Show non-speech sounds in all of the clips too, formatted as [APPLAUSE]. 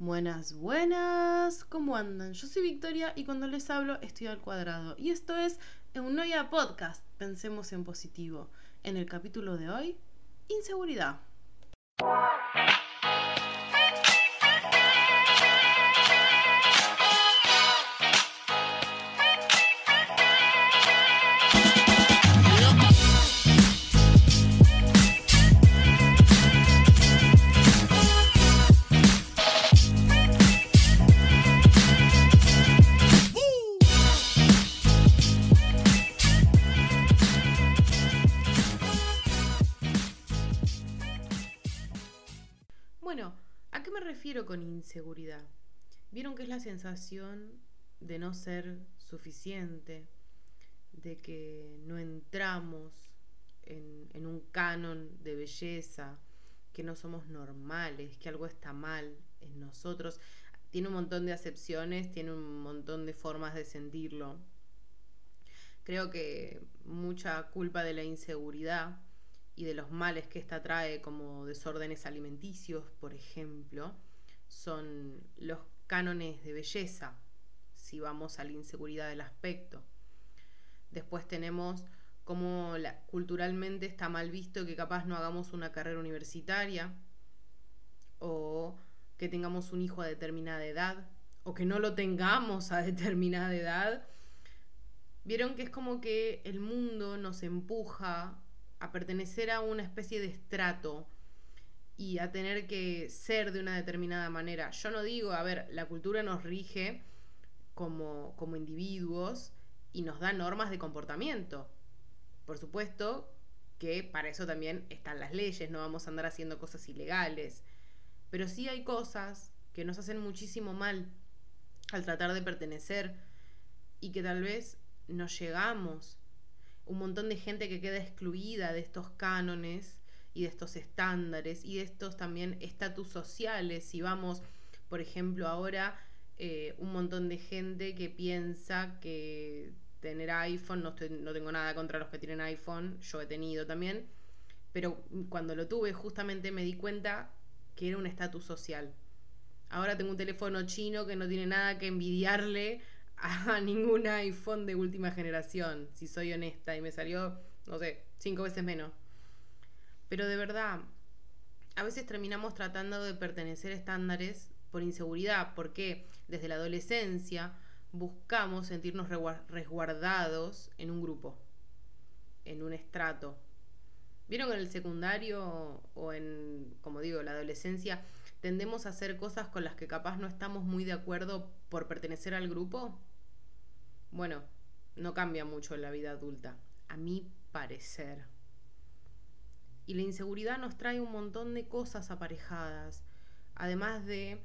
Buenas, buenas, ¿cómo andan? Yo soy Victoria y cuando les hablo estoy al cuadrado. Y esto es Eunoia Podcast, Pensemos en Positivo. En el capítulo de hoy, inseguridad. Bueno, ¿a qué me refiero con inseguridad? Vieron que es la sensación de no ser suficiente, de que no entramos en, en un canon de belleza, que no somos normales, que algo está mal en nosotros. Tiene un montón de acepciones, tiene un montón de formas de sentirlo. Creo que mucha culpa de la inseguridad y de los males que esta trae, como desórdenes alimenticios, por ejemplo, son los cánones de belleza, si vamos a la inseguridad del aspecto. Después tenemos como la, culturalmente está mal visto que capaz no hagamos una carrera universitaria o que tengamos un hijo a determinada edad o que no lo tengamos a [LAUGHS] determinada edad. Vieron que es como que el mundo nos empuja a pertenecer a una especie de estrato y a tener que ser de una determinada manera. Yo no digo, a ver, la cultura nos rige como, como individuos y nos da normas de comportamiento. Por supuesto que para eso también están las leyes, no vamos a andar haciendo cosas ilegales. Pero sí hay cosas que nos hacen muchísimo mal al tratar de pertenecer y que tal vez no llegamos un montón de gente que queda excluida de estos cánones y de estos estándares y de estos también estatus sociales. Si vamos, por ejemplo, ahora eh, un montón de gente que piensa que tener iPhone, no, no tengo nada contra los que tienen iPhone, yo he tenido también, pero cuando lo tuve justamente me di cuenta que era un estatus social. Ahora tengo un teléfono chino que no tiene nada que envidiarle a [LAUGHS] ningún iPhone de última generación, si soy honesta, y me salió, no sé, cinco veces menos. Pero de verdad, a veces terminamos tratando de pertenecer a estándares por inseguridad, porque desde la adolescencia buscamos sentirnos resguardados en un grupo, en un estrato. ¿Vieron que en el secundario o en, como digo, la adolescencia, tendemos a hacer cosas con las que capaz no estamos muy de acuerdo por pertenecer al grupo? Bueno, no cambia mucho en la vida adulta, a mi parecer. Y la inseguridad nos trae un montón de cosas aparejadas, además de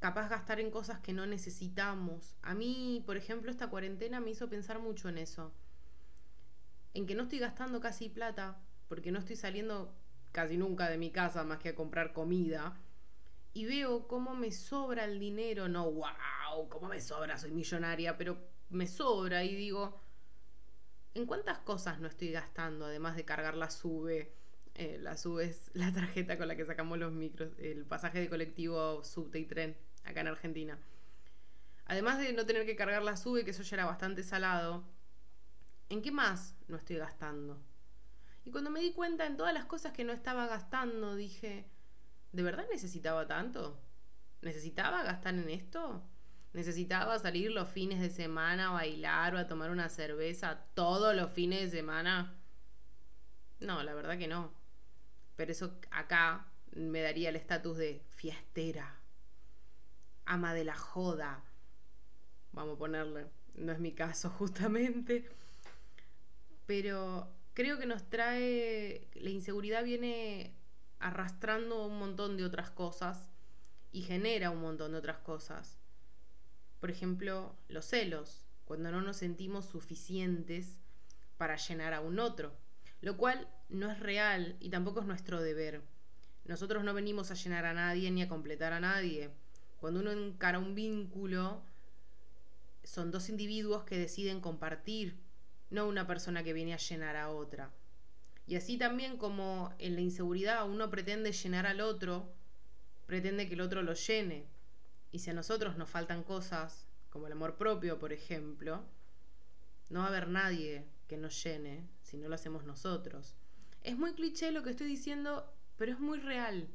capaz gastar en cosas que no necesitamos. A mí, por ejemplo, esta cuarentena me hizo pensar mucho en eso. En que no estoy gastando casi plata, porque no estoy saliendo casi nunca de mi casa más que a comprar comida. Y veo cómo me sobra el dinero, no, wow, cómo me sobra, soy millonaria, pero me sobra y digo, ¿en cuántas cosas no estoy gastando además de cargar la SUBE? Eh, la SUBE es la tarjeta con la que sacamos los micros, el pasaje de colectivo, subte y tren acá en Argentina. Además de no tener que cargar la SUBE, que eso ya era bastante salado, ¿en qué más no estoy gastando? Y cuando me di cuenta en todas las cosas que no estaba gastando, dije, ¿de verdad necesitaba tanto? ¿Necesitaba gastar en esto? Necesitaba salir los fines de semana a bailar o a tomar una cerveza todos los fines de semana. No, la verdad que no. Pero eso acá me daría el estatus de fiestera, ama de la joda. Vamos a ponerle. No es mi caso [LAUGHS] justamente. Pero creo que nos trae, la inseguridad viene arrastrando un montón de otras cosas y genera un montón de otras cosas. Por ejemplo, los celos, cuando no nos sentimos suficientes para llenar a un otro, lo cual no es real y tampoco es nuestro deber. Nosotros no venimos a llenar a nadie ni a completar a nadie. Cuando uno encara un vínculo, son dos individuos que deciden compartir, no una persona que viene a llenar a otra. Y así también como en la inseguridad uno pretende llenar al otro, pretende que el otro lo llene. Y si a nosotros nos faltan cosas, como el amor propio, por ejemplo, no va a haber nadie que nos llene si no lo hacemos nosotros. Es muy cliché lo que estoy diciendo, pero es muy real.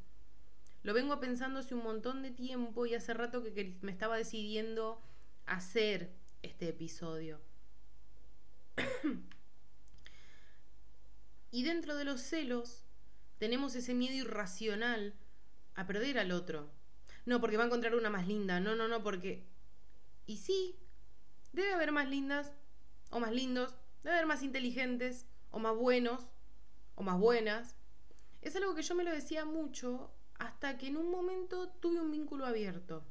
Lo vengo pensando hace un montón de tiempo y hace rato que me estaba decidiendo hacer este episodio. [COUGHS] y dentro de los celos tenemos ese miedo irracional a perder al otro. No, porque va a encontrar una más linda. No, no, no, porque... Y sí, debe haber más lindas o más lindos, debe haber más inteligentes o más buenos o más buenas. Es algo que yo me lo decía mucho hasta que en un momento tuve un vínculo abierto.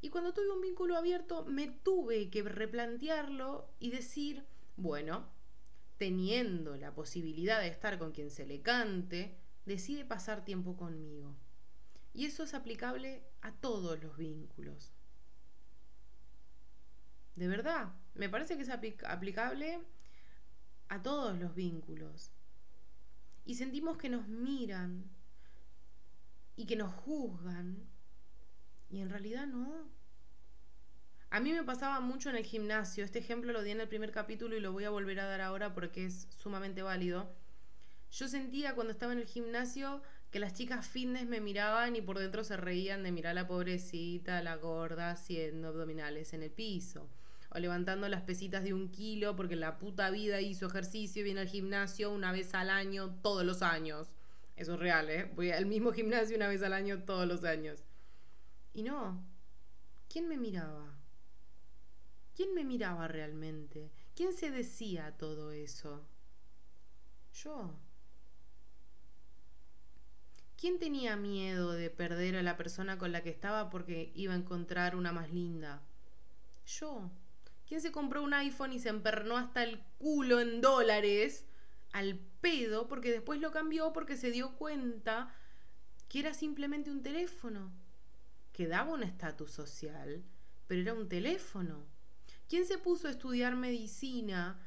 Y cuando tuve un vínculo abierto me tuve que replantearlo y decir, bueno, teniendo la posibilidad de estar con quien se le cante, decide pasar tiempo conmigo. Y eso es aplicable a todos los vínculos. De verdad, me parece que es aplicable a todos los vínculos. Y sentimos que nos miran y que nos juzgan. Y en realidad no. A mí me pasaba mucho en el gimnasio. Este ejemplo lo di en el primer capítulo y lo voy a volver a dar ahora porque es sumamente válido. Yo sentía cuando estaba en el gimnasio que las chicas fitness me miraban y por dentro se reían de mirar a la pobrecita, la gorda, haciendo abdominales en el piso. O levantando las pesitas de un kilo porque la puta vida hizo ejercicio y viene al gimnasio una vez al año, todos los años. Eso es real, ¿eh? Voy al mismo [LAUGHS] gimnasio una vez al año, todos los años. Y no. ¿Quién me miraba? ¿Quién me miraba realmente? ¿Quién se decía todo eso? Yo. ¿Quién tenía miedo de perder a la persona con la que estaba porque iba a encontrar una más linda? Yo. ¿Quién se compró un iPhone y se empernó hasta el culo en dólares al pedo porque después lo cambió porque se dio cuenta que era simplemente un teléfono? Que daba un estatus social, pero era un teléfono. ¿Quién se puso a estudiar medicina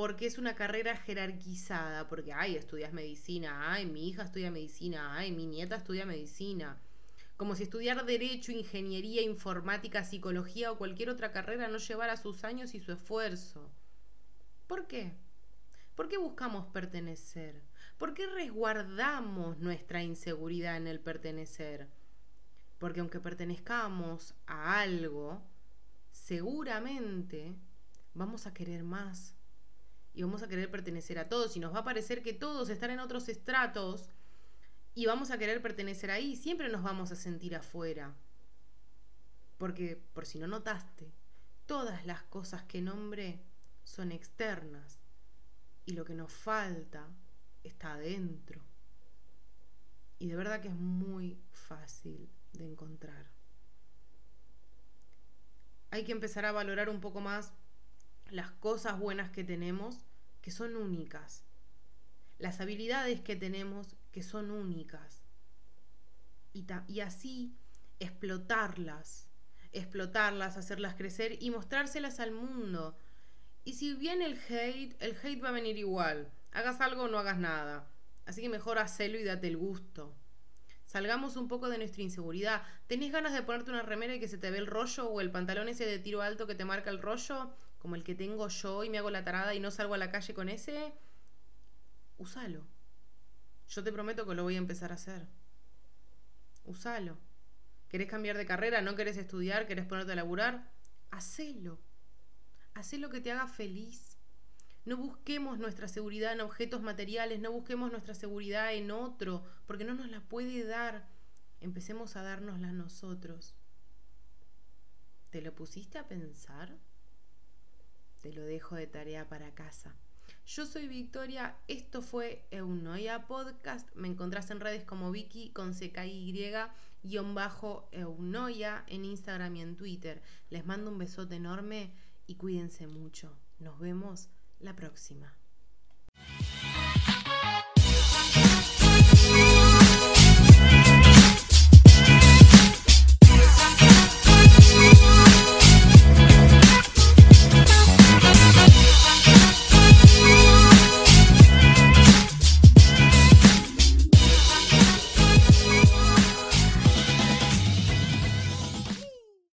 porque es una carrera jerarquizada, porque, ay, estudias medicina, ay, mi hija estudia medicina, ay, mi nieta estudia medicina. Como si estudiar derecho, ingeniería, informática, psicología o cualquier otra carrera no llevara sus años y su esfuerzo. ¿Por qué? ¿Por qué buscamos pertenecer? ¿Por qué resguardamos nuestra inseguridad en el pertenecer? Porque aunque pertenezcamos a algo, seguramente vamos a querer más, y vamos a querer pertenecer a todos y nos va a parecer que todos están en otros estratos y vamos a querer pertenecer ahí, siempre nos vamos a sentir afuera. Porque, por si no notaste, todas las cosas que nombré son externas y lo que nos falta está adentro. Y de verdad que es muy fácil de encontrar. Hay que empezar a valorar un poco más las cosas buenas que tenemos, que son únicas, las habilidades que tenemos, que son únicas, y, así explotarlas, explotarlas, hacerlas crecer y mostrárselas al mundo. Y si viene el hate, el hate va a venir igual. Hagas algo o no hagas nada. Así que mejor hacelo y date el gusto. Salgamos un poco de nuestra inseguridad. ¿Tenés ganas de ponerte una remera y que se te ve el rollo o el pantalón ese de tiro alto que te marca el rollo? Como el que tengo yo y me hago la tarada y no salgo a la calle con ese, usalo. Yo te prometo que lo voy a empezar a hacer. Usalo. ¿Querés cambiar de carrera? ¿No querés estudiar? ¿Querés ponerte a laburar? Hacelo. Hacé lo que te haga feliz. No busquemos nuestra seguridad en objetos materiales, no busquemos nuestra seguridad en otro, porque no nos la puede dar. Empecemos a dárnosla nosotros. ¿Te lo pusiste a pensar? Te lo dejo de tarea para casa. Yo soy Victoria, esto fue Eunoia Podcast. Me encontrás en redes como Vicky con CKY guion bajo Eunoia en Instagram y en Twitter. Les mando un besote enorme y cuídense mucho. Nos vemos la próxima.